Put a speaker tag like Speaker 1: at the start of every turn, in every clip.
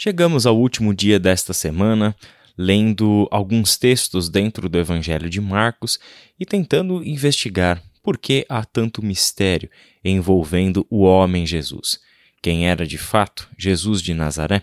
Speaker 1: Chegamos ao último dia desta semana, lendo alguns textos dentro do Evangelho de Marcos e tentando investigar por que há tanto mistério envolvendo o homem Jesus. Quem era de fato Jesus de Nazaré?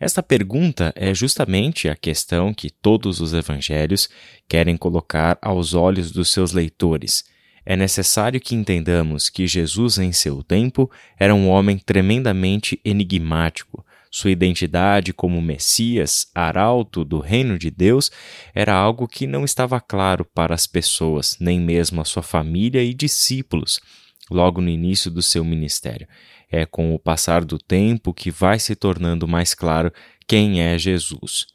Speaker 1: Esta pergunta é justamente a questão que todos os evangelhos querem colocar aos olhos dos seus leitores. É necessário que entendamos que Jesus, em seu tempo, era um homem tremendamente enigmático, sua identidade como Messias, arauto do reino de Deus, era algo que não estava claro para as pessoas, nem mesmo a sua família e discípulos, logo no início do seu ministério. É com o passar do tempo que vai se tornando mais claro quem é Jesus.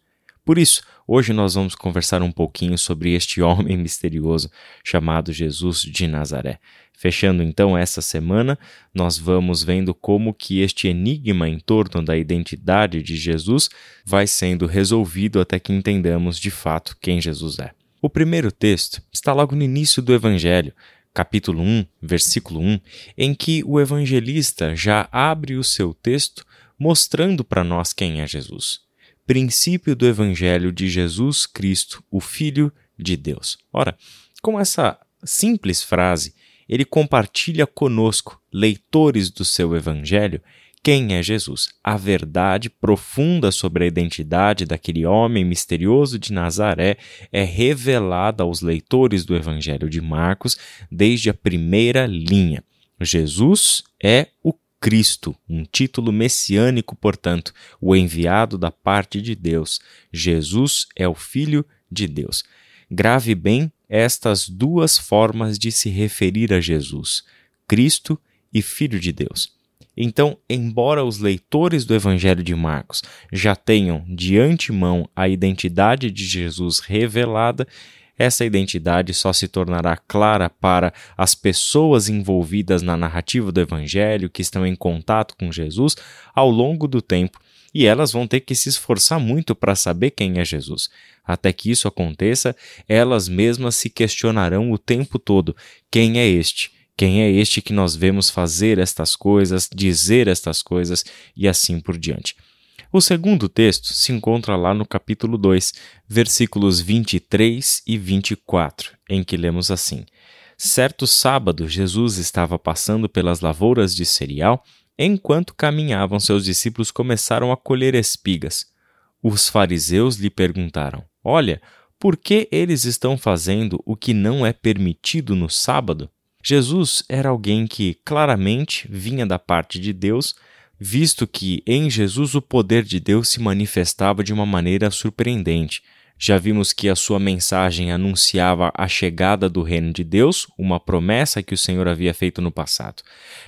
Speaker 1: Por isso, hoje nós vamos conversar um pouquinho sobre este homem misterioso chamado Jesus de Nazaré. Fechando então essa semana, nós vamos vendo como que este enigma em torno da identidade de Jesus vai sendo resolvido até que entendamos de fato quem Jesus é. O primeiro texto está logo no início do evangelho, capítulo 1, versículo 1, em que o evangelista já abre o seu texto mostrando para nós quem é Jesus princípio do Evangelho de Jesus Cristo, o Filho de Deus. Ora, com essa simples frase, ele compartilha conosco, leitores do seu Evangelho, quem é Jesus, a verdade profunda sobre a identidade daquele homem misterioso de Nazaré é revelada aos leitores do Evangelho de Marcos desde a primeira linha. Jesus é o Cristo, um título messiânico, portanto, o enviado da parte de Deus. Jesus é o Filho de Deus. Grave bem estas duas formas de se referir a Jesus: Cristo e Filho de Deus. Então, embora os leitores do Evangelho de Marcos já tenham de antemão a identidade de Jesus revelada, essa identidade só se tornará clara para as pessoas envolvidas na narrativa do Evangelho, que estão em contato com Jesus ao longo do tempo, e elas vão ter que se esforçar muito para saber quem é Jesus. Até que isso aconteça, elas mesmas se questionarão o tempo todo: quem é este? Quem é este que nós vemos fazer estas coisas, dizer estas coisas e assim por diante? O segundo texto se encontra lá no capítulo 2, versículos 23 e 24, em que lemos assim: Certo sábado, Jesus estava passando pelas lavouras de cereal. Enquanto caminhavam, seus discípulos começaram a colher espigas. Os fariseus lhe perguntaram: Olha, por que eles estão fazendo o que não é permitido no sábado? Jesus era alguém que claramente vinha da parte de Deus visto que em Jesus o poder de Deus se manifestava de uma maneira surpreendente. Já vimos que a sua mensagem anunciava a chegada do reino de Deus, uma promessa que o Senhor havia feito no passado.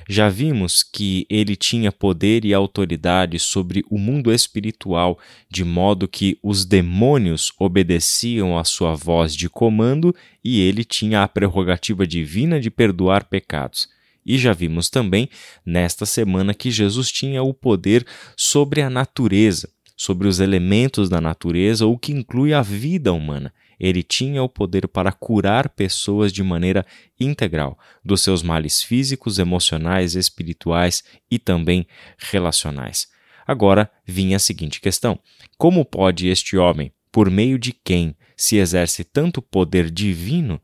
Speaker 1: Já vimos que ele tinha poder e autoridade sobre o mundo espiritual, de modo que os demônios obedeciam à sua voz de comando e ele tinha a prerrogativa divina de perdoar pecados. E já vimos também nesta semana que Jesus tinha o poder sobre a natureza, sobre os elementos da natureza, o que inclui a vida humana. Ele tinha o poder para curar pessoas de maneira integral, dos seus males físicos, emocionais, espirituais e também relacionais. Agora vinha a seguinte questão: como pode este homem, por meio de quem se exerce tanto poder divino,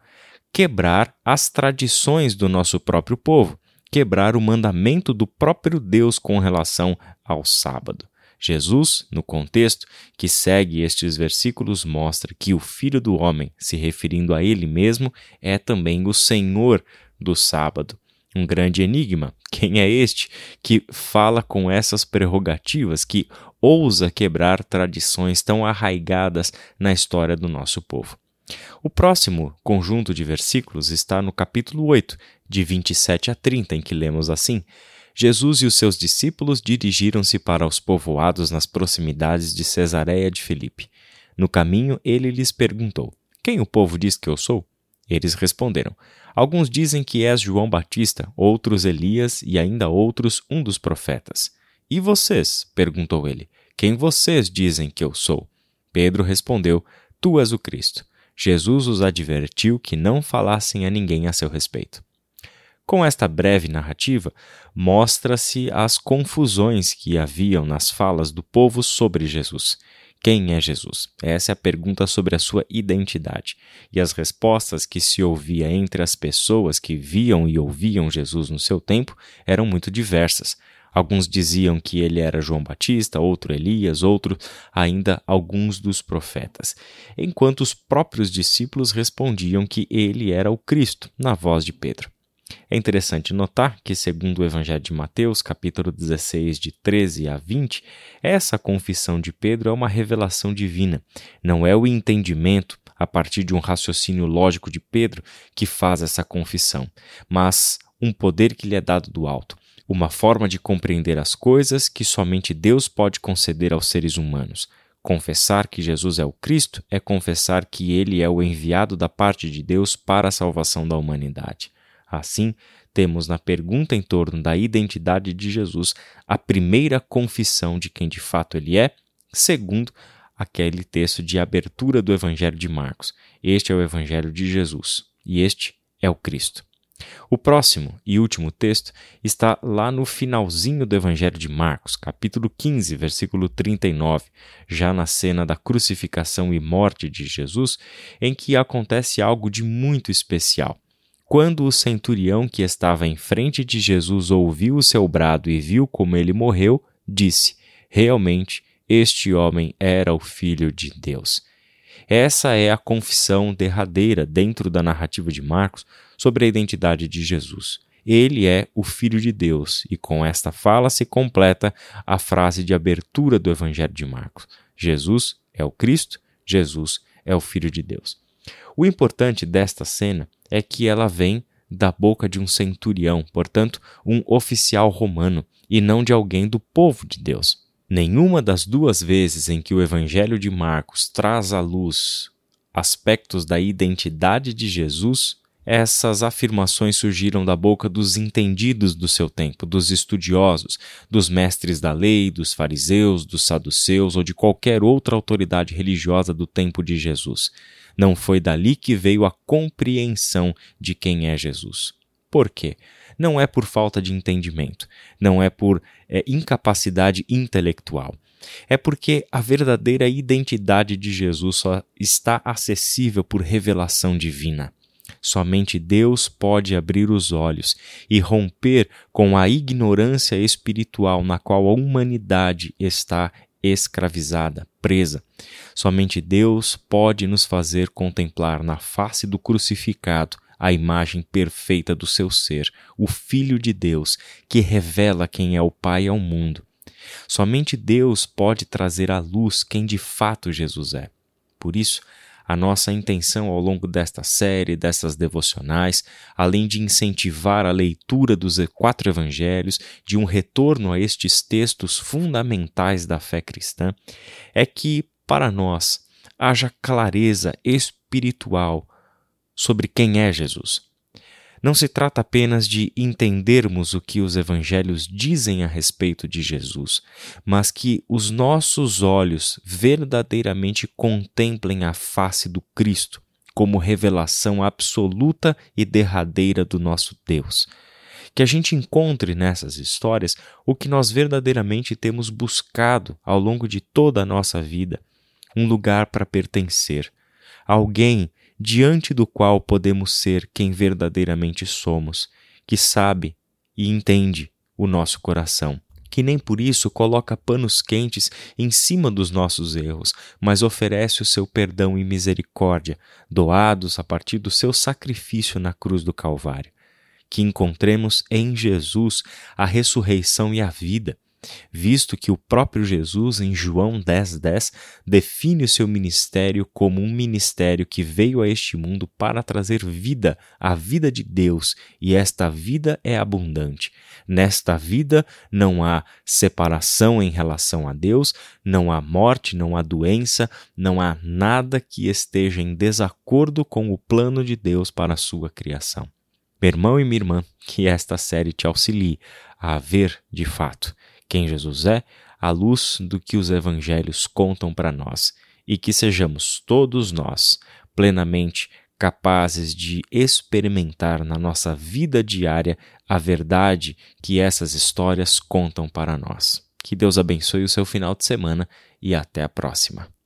Speaker 1: quebrar as tradições do nosso próprio povo, quebrar o mandamento do próprio Deus com relação ao sábado. Jesus, no contexto que segue estes versículos, mostra que o Filho do Homem, se referindo a ele mesmo, é também o Senhor do sábado. Um grande enigma. Quem é este que fala com essas prerrogativas, que ousa quebrar tradições tão arraigadas na história do nosso povo? O próximo conjunto de versículos está no capítulo 8, de 27 a 30, em que lemos assim: Jesus e os seus discípulos dirigiram-se para os povoados nas proximidades de Cesareia de Filipe. No caminho, ele lhes perguntou: Quem o povo diz que eu sou? Eles responderam: Alguns dizem que és João Batista, outros Elias e ainda outros um dos profetas. E vocês? perguntou ele. Quem vocês dizem que eu sou? Pedro respondeu: Tu és o Cristo. Jesus os advertiu que não falassem a ninguém a seu respeito. Com esta breve narrativa, mostra-se as confusões que haviam nas falas do povo sobre Jesus. Quem é Jesus? Essa é a pergunta sobre a sua identidade. E as respostas que se ouvia entre as pessoas que viam e ouviam Jesus no seu tempo eram muito diversas. Alguns diziam que ele era João Batista, outro Elias, outro ainda alguns dos profetas, enquanto os próprios discípulos respondiam que ele era o Cristo, na voz de Pedro. É interessante notar que, segundo o Evangelho de Mateus, capítulo 16, de 13 a 20, essa confissão de Pedro é uma revelação divina, não é o entendimento a partir de um raciocínio lógico de Pedro que faz essa confissão, mas um poder que lhe é dado do alto, uma forma de compreender as coisas que somente Deus pode conceder aos seres humanos. Confessar que Jesus é o Cristo é confessar que ele é o enviado da parte de Deus para a salvação da humanidade. Assim, temos na pergunta em torno da identidade de Jesus a primeira confissão de quem de fato ele é, segundo aquele texto de abertura do Evangelho de Marcos. Este é o Evangelho de Jesus e este é o Cristo. O próximo e último texto está lá no finalzinho do Evangelho de Marcos, capítulo 15, versículo 39, já na cena da crucificação e morte de Jesus, em que acontece algo de muito especial. Quando o centurião que estava em frente de Jesus ouviu o seu brado e viu como ele morreu, disse: Realmente, este homem era o filho de Deus. Essa é a confissão derradeira dentro da narrativa de Marcos sobre a identidade de Jesus. Ele é o Filho de Deus, e com esta fala se completa a frase de abertura do Evangelho de Marcos: Jesus é o Cristo, Jesus é o Filho de Deus. O importante desta cena é que ela vem da boca de um centurião, portanto, um oficial romano, e não de alguém do povo de Deus. Nenhuma das duas vezes em que o Evangelho de Marcos traz à luz aspectos da identidade de Jesus, essas afirmações surgiram da boca dos entendidos do seu tempo, dos estudiosos, dos mestres da lei, dos fariseus, dos saduceus ou de qualquer outra autoridade religiosa do tempo de Jesus. Não foi dali que veio a compreensão de quem é Jesus. Por quê? Não é por falta de entendimento, não é por é, incapacidade intelectual. É porque a verdadeira identidade de Jesus só está acessível por revelação divina. Somente Deus pode abrir os olhos e romper com a ignorância espiritual na qual a humanidade está escravizada, presa. Somente Deus pode nos fazer contemplar na face do crucificado a imagem perfeita do seu ser, o Filho de Deus, que revela quem é o Pai ao mundo. Somente Deus pode trazer à luz quem de fato Jesus é. Por isso, a nossa intenção ao longo desta série, dessas devocionais, além de incentivar a leitura dos quatro evangelhos, de um retorno a estes textos fundamentais da fé cristã, é que, para nós, haja clareza espiritual sobre quem é Jesus. Não se trata apenas de entendermos o que os evangelhos dizem a respeito de Jesus, mas que os nossos olhos verdadeiramente contemplem a face do Cristo como revelação absoluta e derradeira do nosso Deus. Que a gente encontre nessas histórias o que nós verdadeiramente temos buscado ao longo de toda a nossa vida: um lugar para pertencer, alguém diante do qual podemos ser quem verdadeiramente somos, que sabe e entende o nosso coração, que nem por isso coloca panos quentes em cima dos nossos erros, mas oferece o seu perdão e misericórdia, doados a partir do seu sacrifício na cruz do Calvário. Que encontremos em Jesus a ressurreição e a vida visto que o próprio Jesus, em João 10,10, 10, define o seu ministério como um ministério que veio a este mundo para trazer vida, a vida de Deus, e esta vida é abundante. Nesta vida não há separação em relação a Deus, não há morte, não há doença, não há nada que esteja em desacordo com o plano de Deus para a sua criação. Meu irmão e minha irmã, que esta série te auxilie a ver de fato quem Jesus é, à luz do que os evangelhos contam para nós, e que sejamos todos nós plenamente capazes de experimentar na nossa vida diária a verdade que essas histórias contam para nós. Que Deus abençoe o seu final de semana e até a próxima.